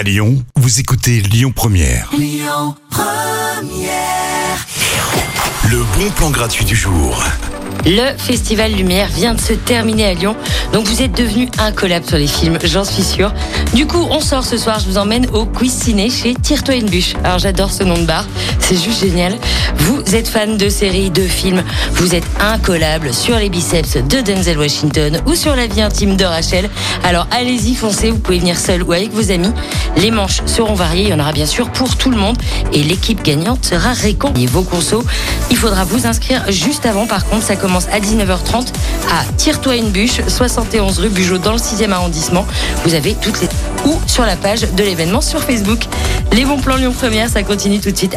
À Lyon, vous écoutez Lyon Première. Le bon plan gratuit du jour. Le Festival Lumière vient de se terminer à Lyon, donc vous êtes devenus incollables sur les films, j'en suis sûre. Du coup, on sort ce soir, je vous emmène au quiz ciné chez Tire-toi une bûche. Alors j'adore ce nom de bar, c'est juste génial. Vous êtes fan de séries, de films, vous êtes incollables sur les biceps de Denzel Washington ou sur la vie intime de Rachel. Alors allez-y, foncez, vous pouvez venir seul ou avec vos amis. Les manches seront variées, il y en aura bien sûr pour tout le monde et l'équipe gagnante sera récompensée. Vos consos, il faudra vous inscrire juste avant, par contre, ça commence à 19h30 à Tire-toi une bûche, 71 rue Bugeaud dans le 6e arrondissement. Vous avez toutes les ou sur la page de l'événement sur Facebook. Les bons plans Lyon Première, ça continue tout de suite.